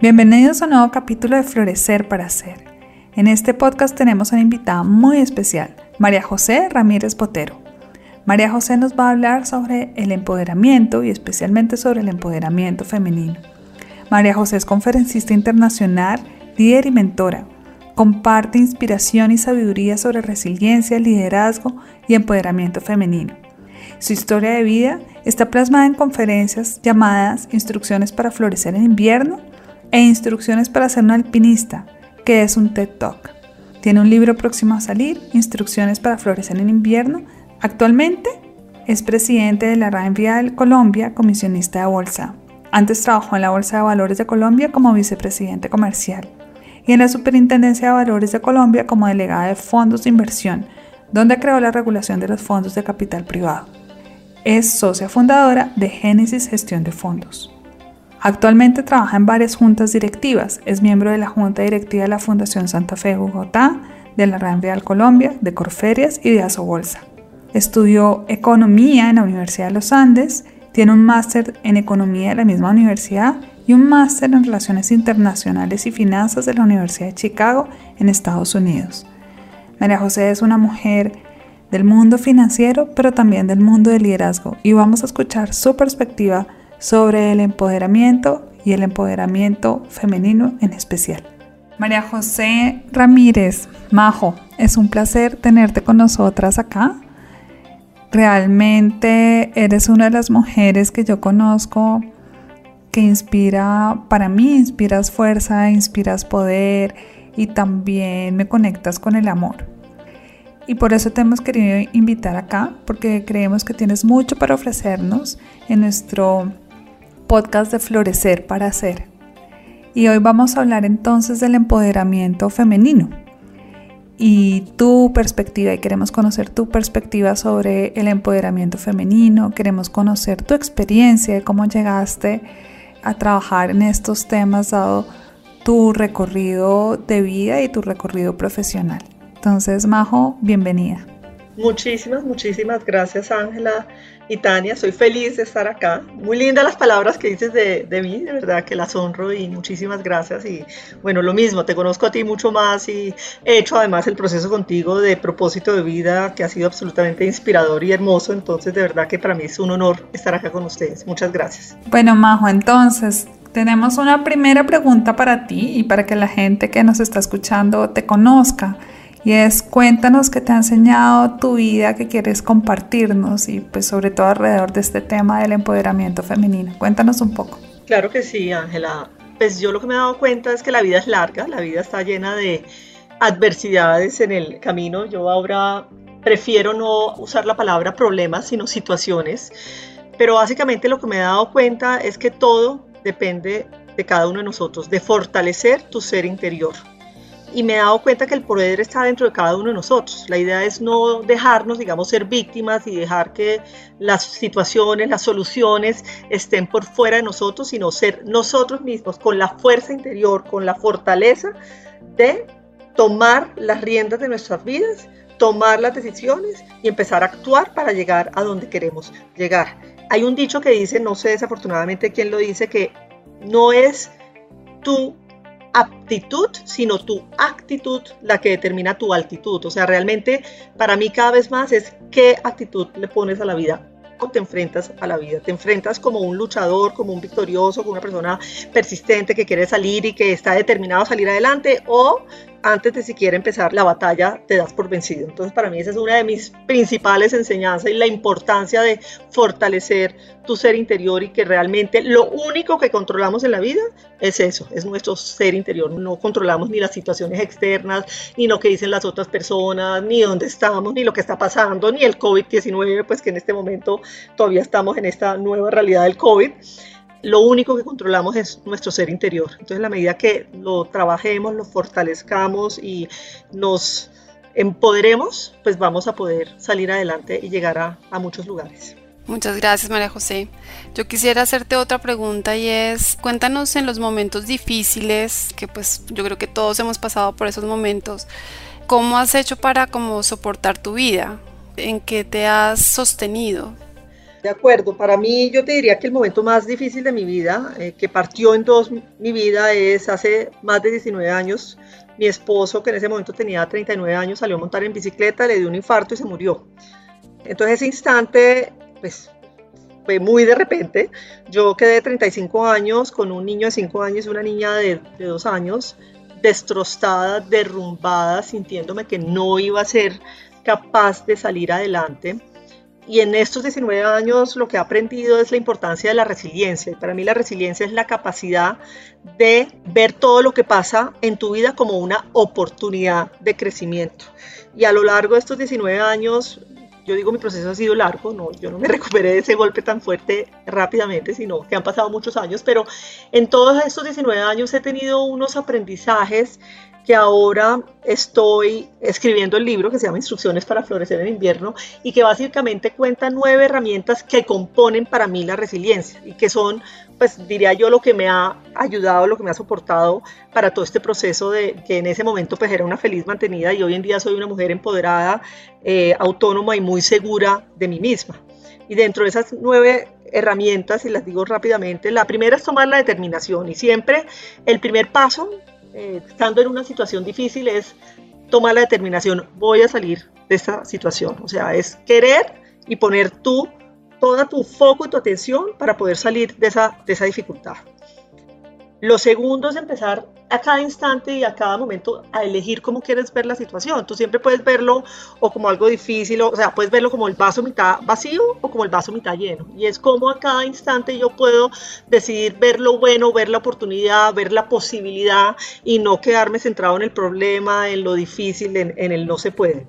Bienvenidos a un nuevo capítulo de Florecer para Hacer. En este podcast tenemos una invitada muy especial, María José Ramírez Botero. María José nos va a hablar sobre el empoderamiento y especialmente sobre el empoderamiento femenino. María José es conferencista internacional, líder y mentora. Comparte inspiración y sabiduría sobre resiliencia, liderazgo y empoderamiento femenino. Su historia de vida está plasmada en conferencias llamadas Instrucciones para florecer en invierno e Instrucciones para ser un alpinista, que es un TED Talk. Tiene un libro próximo a salir, Instrucciones para florecer en invierno. Actualmente es presidente de la Rainvial Colombia, comisionista de bolsa. Antes trabajó en la Bolsa de Valores de Colombia como vicepresidente comercial y en la Superintendencia de Valores de Colombia como delegada de fondos de inversión, donde creó la regulación de los fondos de capital privado. Es socia fundadora de Génesis Gestión de Fondos. Actualmente trabaja en varias juntas directivas. Es miembro de la Junta Directiva de la Fundación Santa Fe de Bogotá, de la Real Colombia, de Corferias y de Asobolsa. Estudió economía en la Universidad de los Andes, tiene un máster en economía de la misma universidad y un máster en relaciones internacionales y finanzas de la Universidad de Chicago en Estados Unidos. María José es una mujer del mundo financiero, pero también del mundo del liderazgo y vamos a escuchar su perspectiva sobre el empoderamiento y el empoderamiento femenino en especial. María José Ramírez, Majo, es un placer tenerte con nosotras acá. Realmente eres una de las mujeres que yo conozco que inspira, para mí inspiras fuerza, inspiras poder y también me conectas con el amor. Y por eso te hemos querido invitar acá, porque creemos que tienes mucho para ofrecernos en nuestro podcast de Florecer para Hacer. Y hoy vamos a hablar entonces del empoderamiento femenino y tu perspectiva y queremos conocer tu perspectiva sobre el empoderamiento femenino, queremos conocer tu experiencia de cómo llegaste a trabajar en estos temas dado tu recorrido de vida y tu recorrido profesional. Entonces, Majo, bienvenida. Muchísimas, muchísimas gracias Ángela y Tania. Soy feliz de estar acá. Muy lindas las palabras que dices de, mí, de verdad que las honro y muchísimas gracias. Y bueno, lo mismo, te conozco a ti mucho más y he hecho además el proceso contigo de propósito de vida que ha sido absolutamente inspirador y hermoso. Entonces, de verdad que para mí es un honor estar acá con ustedes. Muchas gracias. Bueno, Majo, entonces tenemos una primera pregunta para ti y para que la gente que nos está escuchando te conozca y es cuéntanos qué te ha enseñado tu vida que quieres compartirnos y pues sobre todo alrededor de este tema del empoderamiento femenino. Cuéntanos un poco. Claro que sí, Ángela. Pues yo lo que me he dado cuenta es que la vida es larga, la vida está llena de adversidades en el camino. Yo ahora prefiero no usar la palabra problemas, sino situaciones. Pero básicamente lo que me he dado cuenta es que todo depende de cada uno de nosotros, de fortalecer tu ser interior y me he dado cuenta que el poder está dentro de cada uno de nosotros. La idea es no dejarnos, digamos, ser víctimas y dejar que las situaciones, las soluciones estén por fuera de nosotros, sino ser nosotros mismos con la fuerza interior, con la fortaleza de tomar las riendas de nuestras vidas, tomar las decisiones y empezar a actuar para llegar a donde queremos llegar. Hay un dicho que dice, no sé desafortunadamente quién lo dice, que no es tú aptitud, sino tu actitud la que determina tu altitud. O sea, realmente para mí cada vez más es qué actitud le pones a la vida te enfrentas a la vida. Te enfrentas como un luchador, como un victorioso, como una persona persistente que quiere salir y que está determinado a salir adelante o antes de siquiera empezar la batalla te das por vencido. Entonces para mí esa es una de mis principales enseñanzas y la importancia de fortalecer tu ser interior y que realmente lo único que controlamos en la vida es eso, es nuestro ser interior. No controlamos ni las situaciones externas, ni lo que dicen las otras personas, ni dónde estamos, ni lo que está pasando, ni el COVID-19, pues que en este momento todavía estamos en esta nueva realidad del COVID lo único que controlamos es nuestro ser interior. Entonces, a la medida que lo trabajemos, lo fortalezcamos y nos empoderemos, pues vamos a poder salir adelante y llegar a, a muchos lugares. Muchas gracias, María José. Yo quisiera hacerte otra pregunta y es, cuéntanos en los momentos difíciles, que pues yo creo que todos hemos pasado por esos momentos, ¿cómo has hecho para como soportar tu vida? ¿En qué te has sostenido? De acuerdo, para mí yo te diría que el momento más difícil de mi vida, eh, que partió en dos mi vida, es hace más de 19 años. Mi esposo, que en ese momento tenía 39 años, salió a montar en bicicleta, le dio un infarto y se murió. Entonces ese instante, pues fue muy de repente. Yo quedé 35 años con un niño de 5 años y una niña de, de 2 años, destrozada, derrumbada, sintiéndome que no iba a ser capaz de salir adelante y en estos 19 años lo que he aprendido es la importancia de la resiliencia. Y para mí la resiliencia es la capacidad de ver todo lo que pasa en tu vida como una oportunidad de crecimiento. Y a lo largo de estos 19 años, yo digo mi proceso ha sido largo, no, yo no me recuperé de ese golpe tan fuerte rápidamente, sino que han pasado muchos años, pero en todos estos 19 años he tenido unos aprendizajes que ahora estoy escribiendo el libro que se llama Instrucciones para florecer en invierno y que básicamente cuenta nueve herramientas que componen para mí la resiliencia y que son, pues diría yo, lo que me ha ayudado, lo que me ha soportado para todo este proceso de que en ese momento pues era una feliz mantenida y hoy en día soy una mujer empoderada, eh, autónoma y muy segura de mí misma. Y dentro de esas nueve herramientas, y las digo rápidamente, la primera es tomar la determinación y siempre el primer paso eh, estando en una situación difícil es tomar la determinación, voy a salir de esta situación. O sea, es querer y poner tú toda tu foco y tu atención para poder salir de esa, de esa dificultad. Lo segundo es empezar a cada instante y a cada momento a elegir cómo quieres ver la situación. Tú siempre puedes verlo o como algo difícil, o, sea, puedes verlo como el vaso mitad vacío o como el vaso mitad lleno. Y es como a cada instante yo puedo decidir ver lo bueno, ver la oportunidad, ver la posibilidad y no quedarme centrado en el problema, en lo difícil, en, en el no se puede.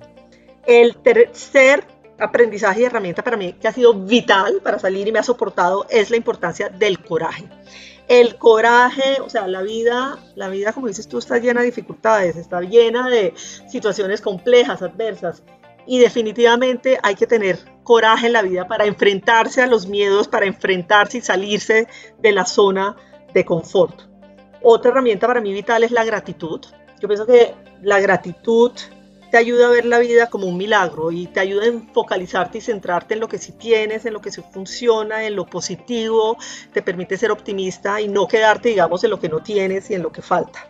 El tercer aprendizaje y herramienta para mí que ha sido vital para salir y me ha soportado es la importancia del coraje el coraje, o sea, la vida, la vida, como dices tú, está llena de dificultades, está llena de situaciones complejas, adversas, y definitivamente hay que tener coraje en la vida para enfrentarse a los miedos, para enfrentarse y salirse de la zona de confort. Otra herramienta para mí vital es la gratitud. Yo pienso que la gratitud te ayuda a ver la vida como un milagro y te ayuda a focalizarte y centrarte en lo que sí tienes, en lo que sí funciona, en lo positivo, te permite ser optimista y no quedarte, digamos, en lo que no tienes y en lo que falta.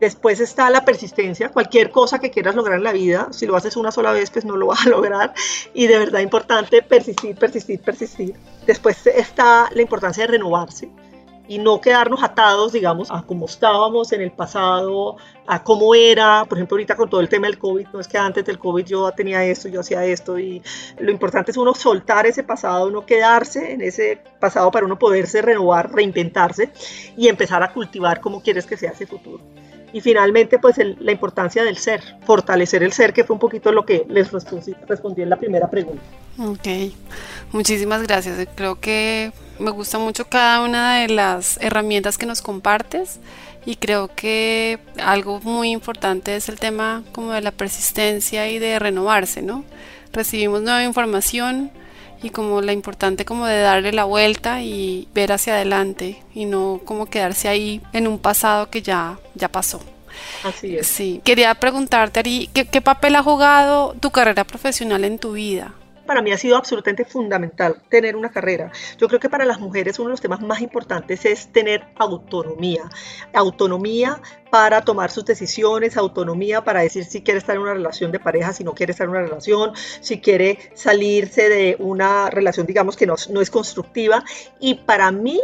Después está la persistencia, cualquier cosa que quieras lograr en la vida, si lo haces una sola vez, pues no lo vas a lograr. Y de verdad importante persistir, persistir, persistir. Después está la importancia de renovarse y no quedarnos atados, digamos, a cómo estábamos en el pasado, a cómo era, por ejemplo, ahorita con todo el tema del COVID, no es que antes del COVID yo tenía esto, yo hacía esto, y lo importante es uno soltar ese pasado, no quedarse en ese pasado para uno poderse renovar, reinventarse y empezar a cultivar cómo quieres que sea ese futuro. Y finalmente, pues la importancia del ser, fortalecer el ser, que fue un poquito lo que les respondí en la primera pregunta. Ok, muchísimas gracias. Creo que me gusta mucho cada una de las herramientas que nos compartes y creo que algo muy importante es el tema como de la persistencia y de renovarse, ¿no? Recibimos nueva información y como la importante como de darle la vuelta y ver hacia adelante y no como quedarse ahí en un pasado que ya, ya pasó. Así es. Sí. Quería preguntarte, Ari, ¿qué, ¿qué papel ha jugado tu carrera profesional en tu vida? Para mí ha sido absolutamente fundamental tener una carrera. Yo creo que para las mujeres uno de los temas más importantes es tener autonomía. Autonomía para tomar sus decisiones, autonomía para decir si quiere estar en una relación de pareja, si no quiere estar en una relación, si quiere salirse de una relación, digamos, que no, no es constructiva. Y para mí,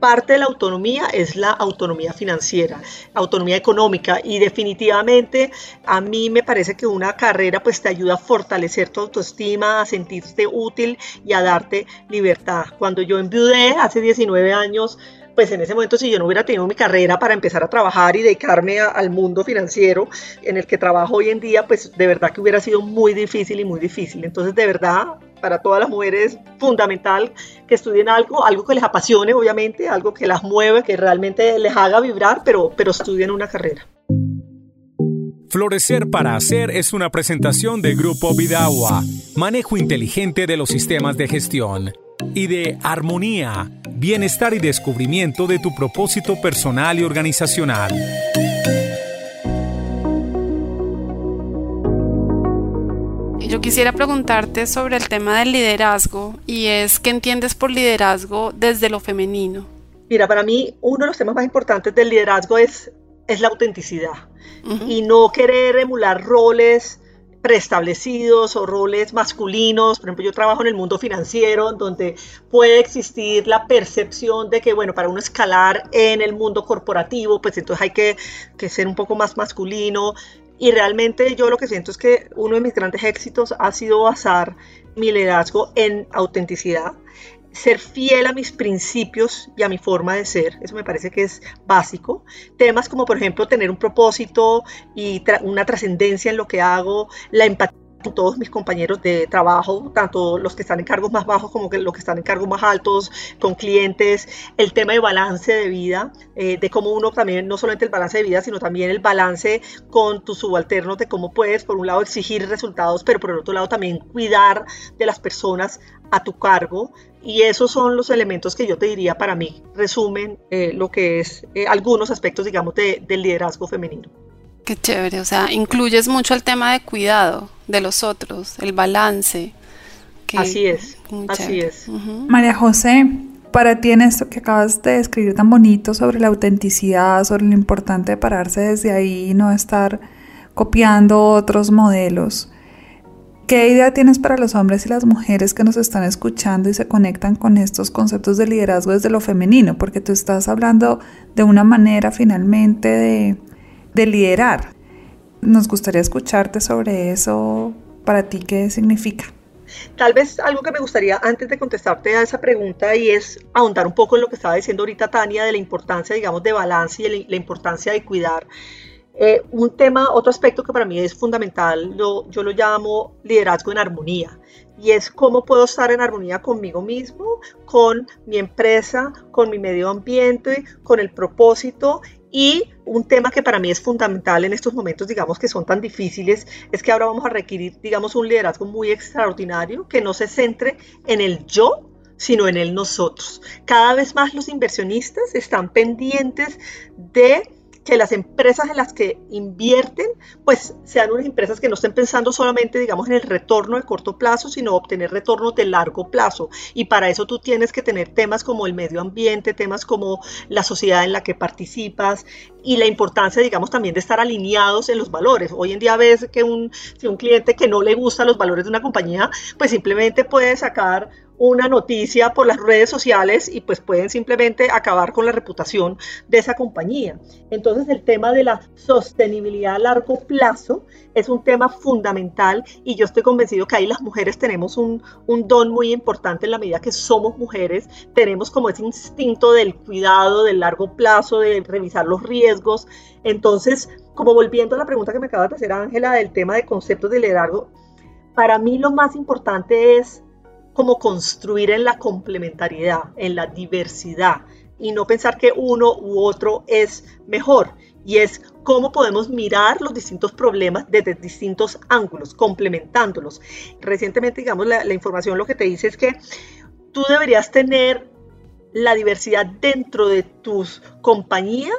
parte de la autonomía es la autonomía financiera, autonomía económica y definitivamente a mí me parece que una carrera pues te ayuda a fortalecer tu autoestima, a sentirte útil y a darte libertad. Cuando yo enviudé hace 19 años, pues en ese momento si yo no hubiera tenido mi carrera para empezar a trabajar y dedicarme al mundo financiero en el que trabajo hoy en día, pues de verdad que hubiera sido muy difícil y muy difícil. Entonces de verdad para todas las mujeres fundamental que estudien algo, algo que les apasione, obviamente, algo que las mueva, que realmente les haga vibrar, pero, pero estudien una carrera. Florecer para Hacer es una presentación de Grupo Vidagua, manejo inteligente de los sistemas de gestión, y de Armonía, bienestar y descubrimiento de tu propósito personal y organizacional. Yo quisiera preguntarte sobre el tema del liderazgo y es qué entiendes por liderazgo desde lo femenino. Mira, para mí uno de los temas más importantes del liderazgo es, es la autenticidad y no querer emular roles preestablecidos o roles masculinos. Por ejemplo, yo trabajo en el mundo financiero, donde puede existir la percepción de que, bueno, para uno escalar en el mundo corporativo, pues entonces hay que, que ser un poco más masculino. Y realmente yo lo que siento es que uno de mis grandes éxitos ha sido basar mi liderazgo en autenticidad, ser fiel a mis principios y a mi forma de ser, eso me parece que es básico. Temas como por ejemplo tener un propósito y una trascendencia en lo que hago, la empatía todos mis compañeros de trabajo, tanto los que están en cargos más bajos como los que están en cargos más altos, con clientes, el tema de balance de vida, eh, de cómo uno también, no solamente el balance de vida, sino también el balance con tus subalternos, de cómo puedes, por un lado, exigir resultados, pero por el otro lado también cuidar de las personas a tu cargo. Y esos son los elementos que yo te diría para mí resumen eh, lo que es eh, algunos aspectos, digamos, de, del liderazgo femenino. Qué chévere, o sea, incluyes mucho el tema de cuidado de los otros, el balance. así es, así es. María José, para ti en esto que acabas de describir tan bonito sobre la autenticidad, sobre lo importante de pararse desde ahí y no estar copiando otros modelos, ¿qué idea tienes para los hombres y las mujeres que nos están escuchando y se conectan con estos conceptos de liderazgo desde lo femenino? Porque tú estás hablando de una manera finalmente de de liderar. Nos gustaría escucharte sobre eso. Para ti, ¿qué significa? Tal vez algo que me gustaría antes de contestarte a esa pregunta y es ahondar un poco en lo que estaba diciendo ahorita Tania de la importancia, digamos, de balance y la importancia de cuidar. Eh, un tema, otro aspecto que para mí es fundamental, yo lo llamo liderazgo en armonía y es cómo puedo estar en armonía conmigo mismo, con mi empresa, con mi medio ambiente, con el propósito y un tema que para mí es fundamental en estos momentos, digamos, que son tan difíciles, es que ahora vamos a requerir, digamos, un liderazgo muy extraordinario que no se centre en el yo, sino en el nosotros. Cada vez más los inversionistas están pendientes de que las empresas en las que invierten, pues sean unas empresas que no estén pensando solamente, digamos, en el retorno de corto plazo, sino obtener retornos de largo plazo. Y para eso tú tienes que tener temas como el medio ambiente, temas como la sociedad en la que participas y la importancia, digamos, también de estar alineados en los valores. Hoy en día ves que un, si un cliente que no le gusta los valores de una compañía, pues simplemente puede sacar una noticia por las redes sociales y pues pueden simplemente acabar con la reputación de esa compañía. Entonces el tema de la sostenibilidad a largo plazo es un tema fundamental y yo estoy convencido que ahí las mujeres tenemos un, don muy importante en la medida que somos mujeres, tenemos como ese instinto del cuidado del largo plazo, de revisar los riesgos. Entonces, como volviendo a la pregunta que me acaba de hacer Ángela del tema de conceptos de liderazgo, para mí lo más importante es como construir en la complementariedad, en la diversidad y no pensar que uno u otro es mejor. Y es cómo podemos mirar los distintos problemas desde distintos ángulos, complementándolos. Recientemente, digamos, la, la información lo que te dice es que tú deberías tener la diversidad dentro de tus compañía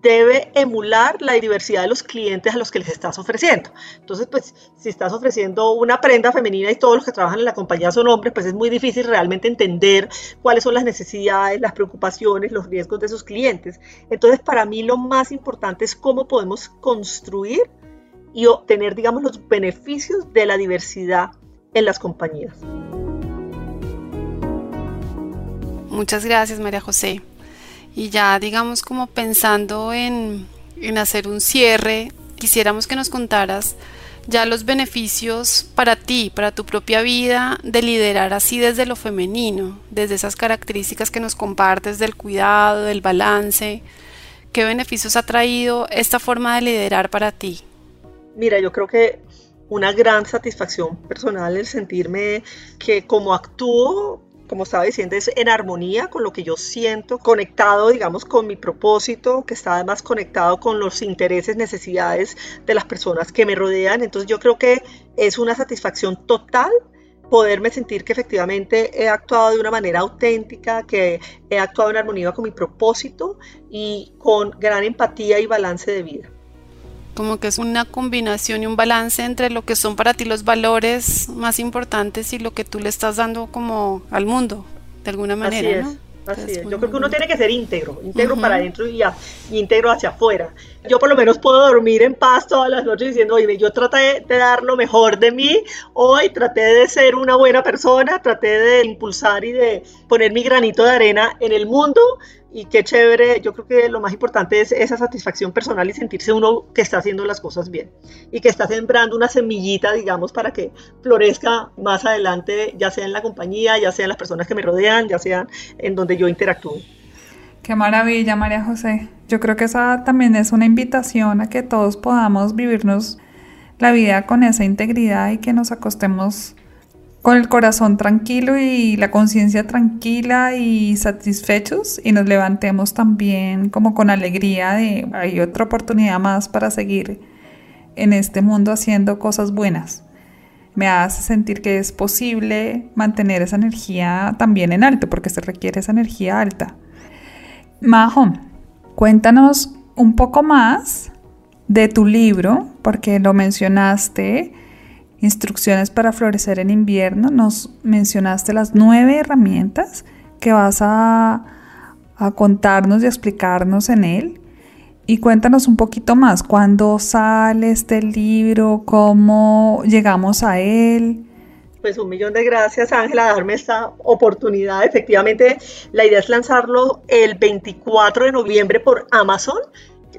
debe emular la diversidad de los clientes a los que les estás ofreciendo. Entonces, pues, si estás ofreciendo una prenda femenina y todos los que trabajan en la compañía son hombres, pues es muy difícil realmente entender cuáles son las necesidades, las preocupaciones, los riesgos de sus clientes. Entonces, para mí lo más importante es cómo podemos construir y obtener, digamos, los beneficios de la diversidad en las compañías. Muchas gracias, María José. Y ya, digamos, como pensando en, hacer un cierre, quisiéramos que nos contaras ya los beneficios para ti, para tu propia vida, de liderar así desde lo femenino, desde esas características que nos compartes del cuidado, del balance. ¿Qué beneficios ha traído esta forma de liderar para ti? Mira, yo creo que una gran satisfacción personal el sentirme que como actúo como estaba diciendo, es en armonía con lo que yo siento, conectado, digamos, con mi propósito, que está además conectado con los intereses, necesidades de las personas que me rodean. Entonces yo creo que es una satisfacción total poderme sentir que efectivamente he actuado de una manera auténtica, que he actuado en armonía con mi propósito y con gran empatía y balance de vida. Como que es una combinación y un balance entre lo que son para ti los valores más importantes y lo que tú le estás dando como al mundo, de alguna manera, ¿no? Así es. Yo creo que uno tiene que ser íntegro, íntegro para adentro y, íntegro hacia afuera. Yo por lo menos puedo dormir en paz todas las noches diciendo, oye, yo traté de dar lo mejor de mí hoy, traté de ser una buena persona, traté de impulsar y de poner mi granito de arena en el mundo y qué chévere, yo creo que lo más importante es esa satisfacción personal y sentirse uno que está haciendo las cosas bien y que está sembrando una semillita, digamos, para que florezca más adelante, ya sea en la compañía, ya sea en las personas que me rodean, ya sea en donde yo interactúo. Qué maravilla, María José. Yo creo que esa también es una invitación a que todos podamos vivirnos la vida con esa integridad y que nos acostemos con el corazón tranquilo y la conciencia tranquila y satisfechos y nos levantemos también como con alegría de hay otra oportunidad más para seguir en este mundo haciendo cosas buenas. Me hace sentir que es posible mantener esa energía también en alto porque se requiere esa energía alta. Majo, cuéntanos un poco más de tu libro porque lo mencionaste instrucciones para florecer en invierno, nos mencionaste las nueve herramientas que vas a, contarnos y explicarnos en él. Y cuéntanos un poquito más, ¿cuándo sale este libro? ¿Cómo llegamos a él? Pues un millón de gracias Ángela, darme esta oportunidad. Efectivamente, la idea es lanzarlo el 24 de noviembre por Amazon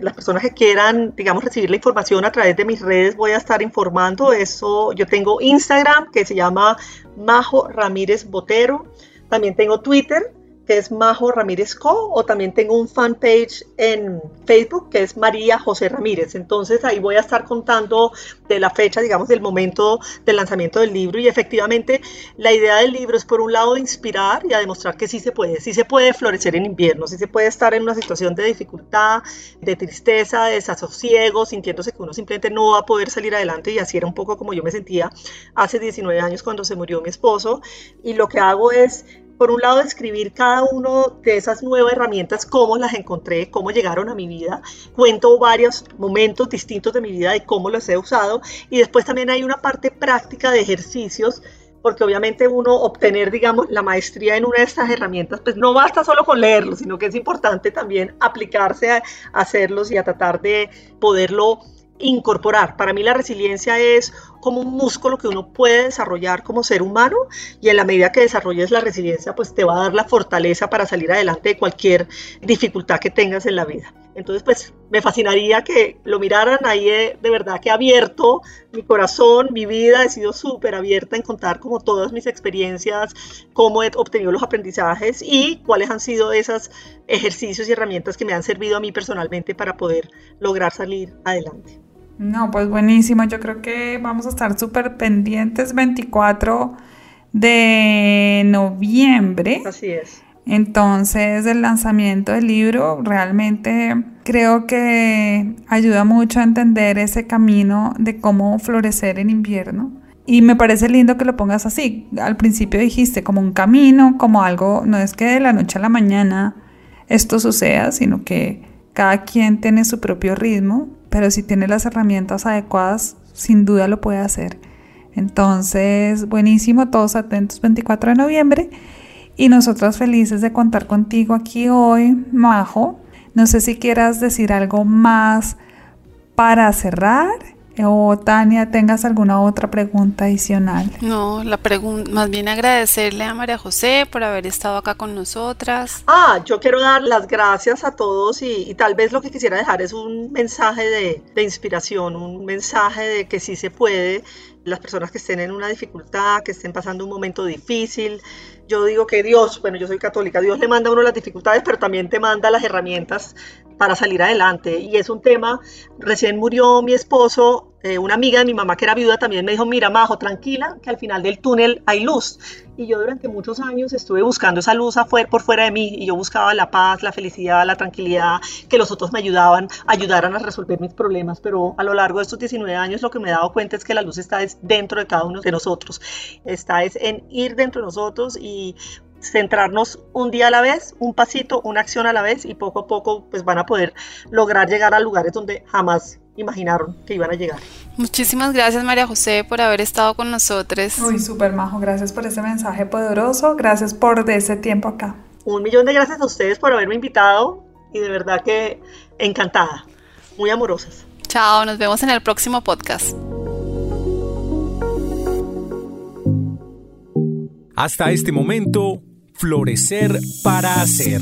las personas que quieran, digamos, recibir la información a través de mis redes, voy a estar informando. Eso, yo tengo Instagram que se llama Majo Ramírez Botero. También tengo Twitter que es Majo Ramírez Co. O también tengo un fanpage en Facebook que es María José Ramírez. Entonces ahí voy a estar contando de la fecha, digamos, del momento del lanzamiento del libro. Y efectivamente la idea del libro es por un lado inspirar y a demostrar que sí se puede, sí se puede florecer en invierno, sí se puede estar en una situación de dificultad, de tristeza, de desasosiego, sintiéndose que uno simplemente no va a poder salir adelante. Y así era un poco como yo me sentía hace 19 años cuando se murió mi esposo. Y lo que hago es por un lado, describir cada uno de esas nuevas herramientas, cómo las encontré, cómo llegaron a mi vida. Cuento varios momentos distintos de mi vida de cómo los he usado. Y después también hay una parte práctica de ejercicios porque obviamente uno obtener, digamos, la maestría en una de estas herramientas, pues no basta solo con leerlos, sino que es importante también aplicarse a hacerlos y a tratar de poderlo incorporar. Para mí la resiliencia es como un músculo que uno puede desarrollar como ser humano y en la medida que desarrolles la resiliencia pues te va a dar la fortaleza para salir adelante de cualquier dificultad que tengas en la vida. Entonces pues me fascinaría que lo miraran ahí de, verdad que abierto mi corazón, mi vida, he sido súper abierta en contar como todas mis experiencias, cómo he obtenido los aprendizajes y cuáles han sido esos ejercicios y herramientas que me han servido a mí personalmente para poder lograr salir adelante. No, pues buenísimo. Yo creo que vamos a estar súper pendientes 24 de noviembre. Así es. Entonces el lanzamiento del libro realmente creo que ayuda mucho a entender ese camino de cómo florecer en invierno. Y me parece lindo que lo pongas así. Al principio dijiste como un camino, como algo, no es que de la noche a la mañana esto suceda, sino que cada quien tiene su propio ritmo pero si tiene las herramientas adecuadas, sin duda lo puede hacer. Entonces, buenísimo, todos atentos 24 de noviembre y nosotros felices de contar contigo aquí hoy, Majo. No sé si quieras decir algo más para cerrar o Tania, tengas alguna otra pregunta adicional. No, la pregunta, más bien agradecerle a María José por haber estado acá con nosotras. Ah, yo quiero dar las gracias a todos y, tal vez lo que quisiera dejar es un mensaje de, de inspiración, un mensaje de que sí se puede, las personas que estén en una dificultad, que estén pasando un momento difícil. Yo digo que Dios, bueno, yo soy católica, Dios le manda a uno las dificultades, pero también te manda las herramientas para salir adelante. Y es un tema, recién murió mi esposo eh, una amiga de mi mamá que era viuda también me dijo, mira, Majo, tranquila, que al final del túnel hay luz. Y yo durante muchos años estuve buscando esa luz afuera, por fuera de mí y yo buscaba la paz, la felicidad, la tranquilidad, que los otros me ayudaban, ayudaran a resolver mis problemas. Pero a lo largo de estos 19 años lo que me he dado cuenta es que la luz está dentro de cada uno de nosotros. Está es en ir dentro de nosotros y centrarnos un día a la vez, un pasito, una acción a la vez y poco a poco pues van a poder lograr llegar a lugares donde jamás imaginaron que iban a llegar. Muchísimas gracias María José por haber estado con nosotros. Uy, súper majo, gracias por ese mensaje poderoso, gracias por ese tiempo acá. Un millón de gracias a ustedes por haberme invitado y de verdad que encantada, muy amorosas. Chao, nos vemos en el próximo podcast. Hasta este momento, Florecer para Hacer.